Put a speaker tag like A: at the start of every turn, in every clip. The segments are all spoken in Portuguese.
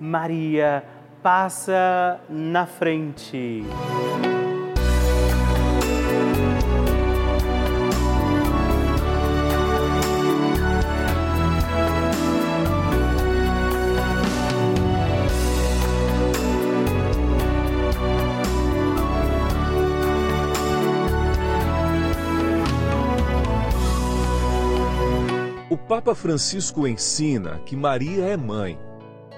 A: Maria passa na frente.
B: O Papa Francisco ensina que Maria é mãe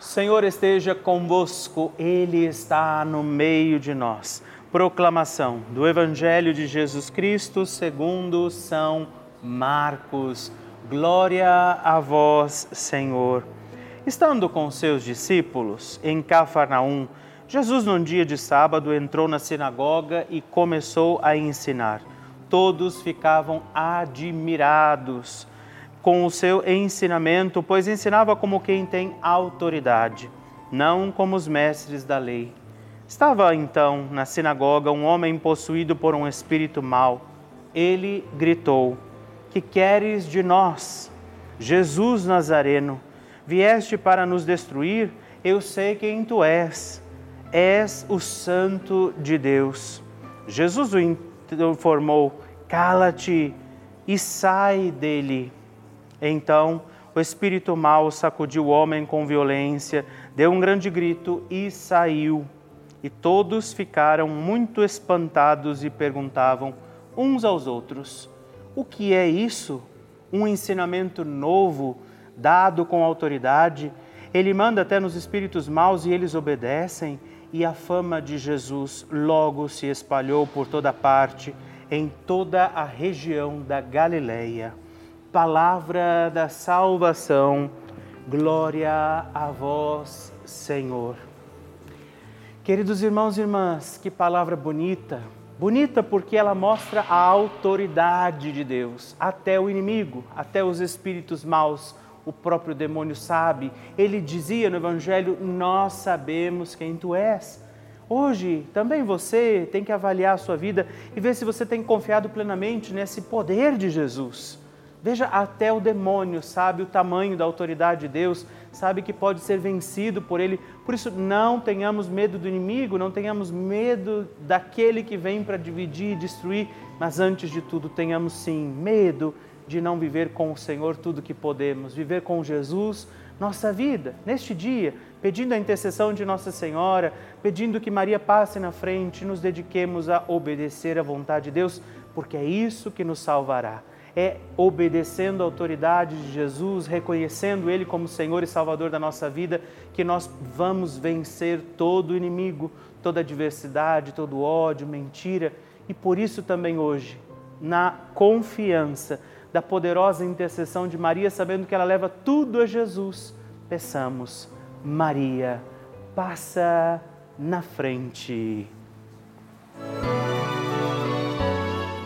A: Senhor esteja convosco, Ele está no meio de nós. Proclamação do Evangelho de Jesus Cristo segundo São Marcos. Glória a vós, Senhor. Estando com seus discípulos em Cafarnaum, Jesus, num dia de sábado, entrou na sinagoga e começou a ensinar. Todos ficavam admirados com o seu ensinamento, pois ensinava como quem tem autoridade, não como os mestres da lei. Estava então na sinagoga um homem possuído por um espírito mau. Ele gritou: Que queres de nós? Jesus Nazareno, vieste para nos destruir? Eu sei quem tu és. És o Santo de Deus. Jesus o informou: Cala-te e sai dele. Então o espírito mau sacudiu o homem com violência, deu um grande grito e saiu. E todos ficaram muito espantados e perguntavam uns aos outros: O que é isso? Um ensinamento novo, dado com autoridade? Ele manda até nos espíritos maus e eles obedecem? E a fama de Jesus logo se espalhou por toda parte, em toda a região da Galileia palavra da salvação. Glória a vós, Senhor. Queridos irmãos e irmãs, que palavra bonita. Bonita porque ela mostra a autoridade de Deus. Até o inimigo, até os espíritos maus o próprio demônio sabe. Ele dizia no Evangelho: Nós sabemos quem tu és. Hoje, também você tem que avaliar a sua vida e ver se você tem confiado plenamente nesse poder de Jesus. Veja, até o demônio sabe o tamanho da autoridade de Deus, sabe que pode ser vencido por ele. Por isso, não tenhamos medo do inimigo, não tenhamos medo daquele que vem para dividir e destruir, mas antes de tudo, tenhamos sim medo de não viver com o Senhor tudo que podemos, viver com Jesus nossa vida. Neste dia, pedindo a intercessão de Nossa Senhora, pedindo que Maria passe na frente, nos dediquemos a obedecer à vontade de Deus, porque é isso que nos salvará é obedecendo a autoridade de Jesus, reconhecendo Ele como Senhor e Salvador da nossa vida, que nós vamos vencer todo inimigo, toda adversidade, todo ódio, mentira. E por isso também hoje, na confiança da poderosa intercessão de Maria, sabendo que ela leva tudo a Jesus, peçamos, Maria, passa na frente.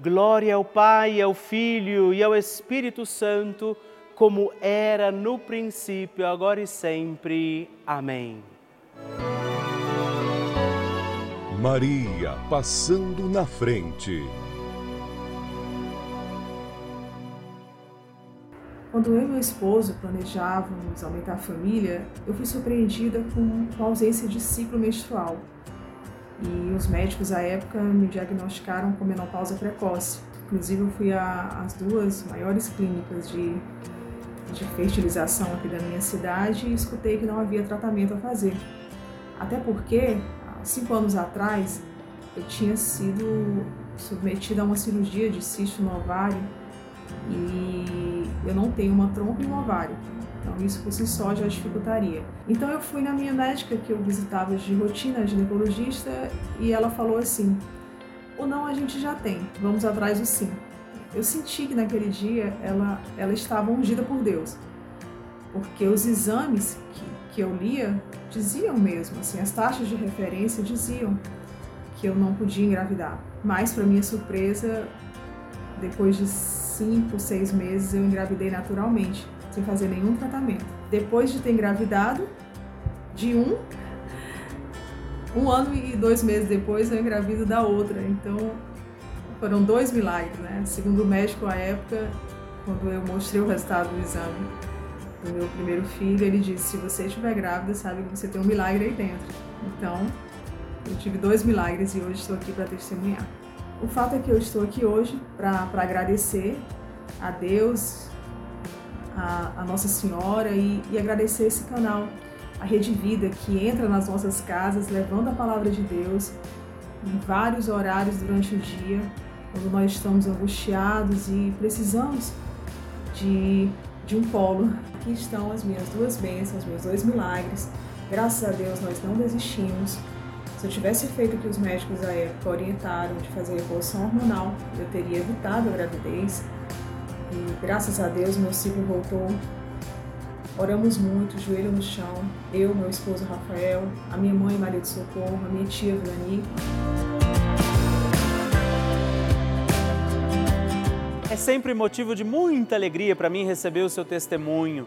A: Glória ao Pai, ao Filho e ao Espírito Santo, como era no princípio, agora e sempre. Amém.
B: Maria passando na frente.
C: Quando eu e meu esposo planejávamos aumentar a família, eu fui surpreendida com a ausência de ciclo menstrual. E os médicos à época me diagnosticaram com menopausa precoce. Inclusive, eu fui às duas maiores clínicas de, de fertilização aqui da minha cidade e escutei que não havia tratamento a fazer. Até porque, há cinco anos atrás, eu tinha sido submetida a uma cirurgia de cisto no ovário e eu não tenho uma trompa e um ovário. Então, isso por si só já dificultaria. Então, eu fui na minha médica, que eu visitava de rotina, ginecologista, e ela falou assim: o não a gente já tem, vamos atrás do sim. Eu senti que naquele dia ela, ela estava ungida por Deus, porque os exames que, que eu lia diziam mesmo, assim, as taxas de referência diziam que eu não podia engravidar. Mas, para minha surpresa, depois de cinco, seis meses, eu engravidei naturalmente, sem fazer nenhum tratamento. Depois de ter engravidado, de um, um ano e dois meses depois, eu engravido da outra. Então, foram dois milagres, né? Segundo o médico à época, quando eu mostrei o resultado do exame do meu primeiro filho, ele disse: se você estiver grávida, sabe que você tem um milagre aí dentro. Então, eu tive dois milagres e hoje estou aqui para testemunhar. O fato é que eu estou aqui hoje para agradecer a Deus, a, a Nossa Senhora e, e agradecer esse canal, a Rede Vida, que entra nas nossas casas levando a palavra de Deus em vários horários durante o dia quando nós estamos angustiados e precisamos de, de um polo. Aqui estão as minhas duas bênçãos, meus dois milagres. Graças a Deus nós não desistimos. Se eu tivesse feito o que os médicos da época orientaram de fazer reposição hormonal, eu teria evitado a gravidez. E graças a Deus meu ciclo voltou. Oramos muito, joelho no chão. Eu, meu esposo Rafael, a minha mãe Maria de Socorro, a minha tia Vilani.
A: É sempre motivo de muita alegria para mim receber o seu testemunho.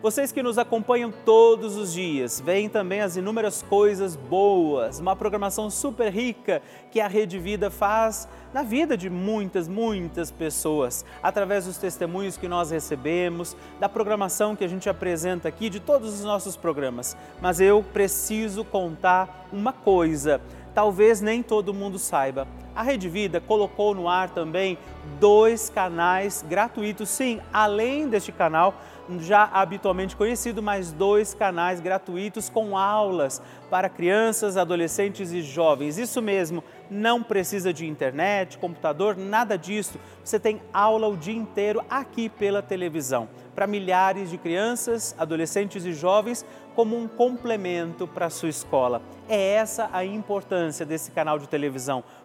A: Vocês que nos acompanham todos os dias, veem também as inúmeras coisas boas, uma programação super rica que a Rede Vida faz na vida de muitas, muitas pessoas, através dos testemunhos que nós recebemos, da programação que a gente apresenta aqui, de todos os nossos programas. Mas eu preciso contar uma coisa, talvez nem todo mundo saiba a Rede Vida colocou no ar também dois canais gratuitos, sim, além deste canal já habitualmente conhecido, mais dois canais gratuitos com aulas para crianças, adolescentes e jovens. Isso mesmo, não precisa de internet, computador, nada disso. Você tem aula o dia inteiro aqui pela televisão, para milhares de crianças, adolescentes e jovens, como um complemento para a sua escola. É essa a importância desse canal de televisão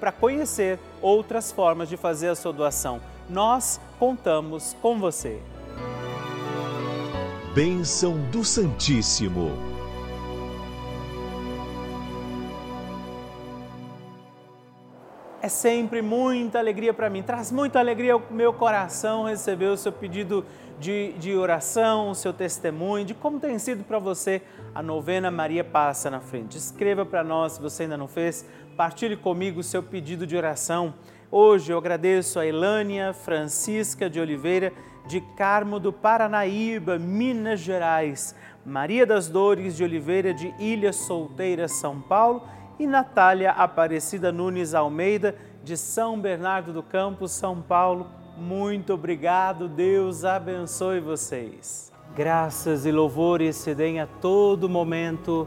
A: para conhecer outras formas de fazer a sua doação. Nós contamos com você.
B: Bênção do Santíssimo.
A: É sempre muita alegria para mim, traz muita alegria ao meu coração receber o seu pedido de, de oração, o seu testemunho, de como tem sido para você a novena Maria Passa na Frente. Escreva para nós se você ainda não fez Partilhe comigo o seu pedido de oração. Hoje eu agradeço a Elânia Francisca de Oliveira, de Carmo do Paranaíba, Minas Gerais, Maria das Dores de Oliveira, de Ilha Solteira, São Paulo, e Natália Aparecida Nunes Almeida, de São Bernardo do Campo, São Paulo. Muito obrigado, Deus abençoe vocês. Graças e louvores se deem a todo momento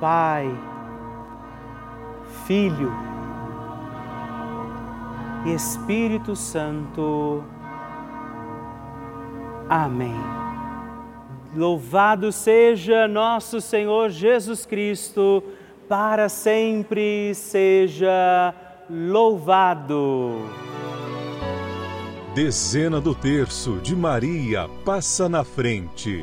A: Pai, Filho e Espírito Santo. Amém. Louvado seja nosso Senhor Jesus Cristo para sempre seja louvado.
B: Dezena do terço de Maria passa na frente.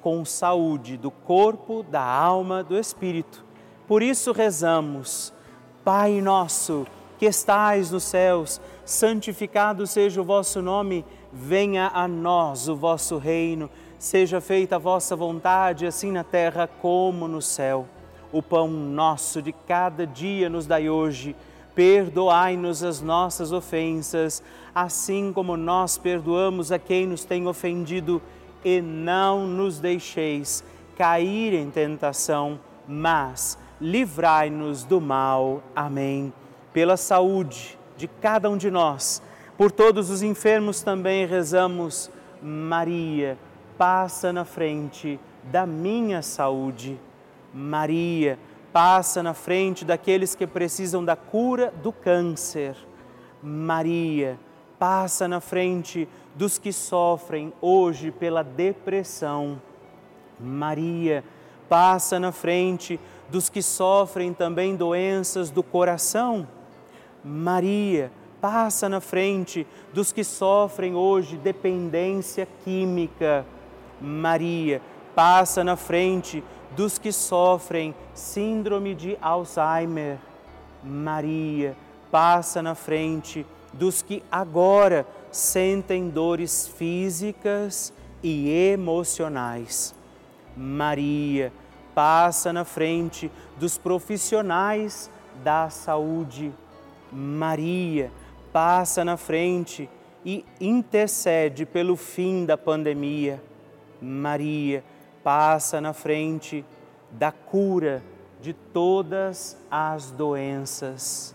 A: com saúde do corpo, da alma, do espírito. Por isso rezamos, Pai nosso, que estais nos céus, santificado seja o vosso nome venha a nós o vosso reino, seja feita a vossa vontade, assim na terra como no céu. O pão nosso de cada dia nos dai hoje. Perdoai-nos as nossas ofensas, assim como nós perdoamos a quem nos tem ofendido, e não nos deixeis cair em tentação, mas livrai-nos do mal. Amém. Pela saúde de cada um de nós por todos os enfermos também rezamos, Maria, passa na frente da minha saúde. Maria, passa na frente daqueles que precisam da cura do câncer. Maria, passa na frente dos que sofrem hoje pela depressão. Maria, passa na frente dos que sofrem também doenças do coração. Maria, passa na frente dos que sofrem hoje dependência química. Maria, passa na frente dos que sofrem síndrome de Alzheimer. Maria, passa na frente dos que agora sentem dores físicas e emocionais. Maria, passa na frente dos profissionais da saúde. Maria, passa na frente e intercede pelo fim da pandemia. Maria passa na frente da cura de todas as doenças.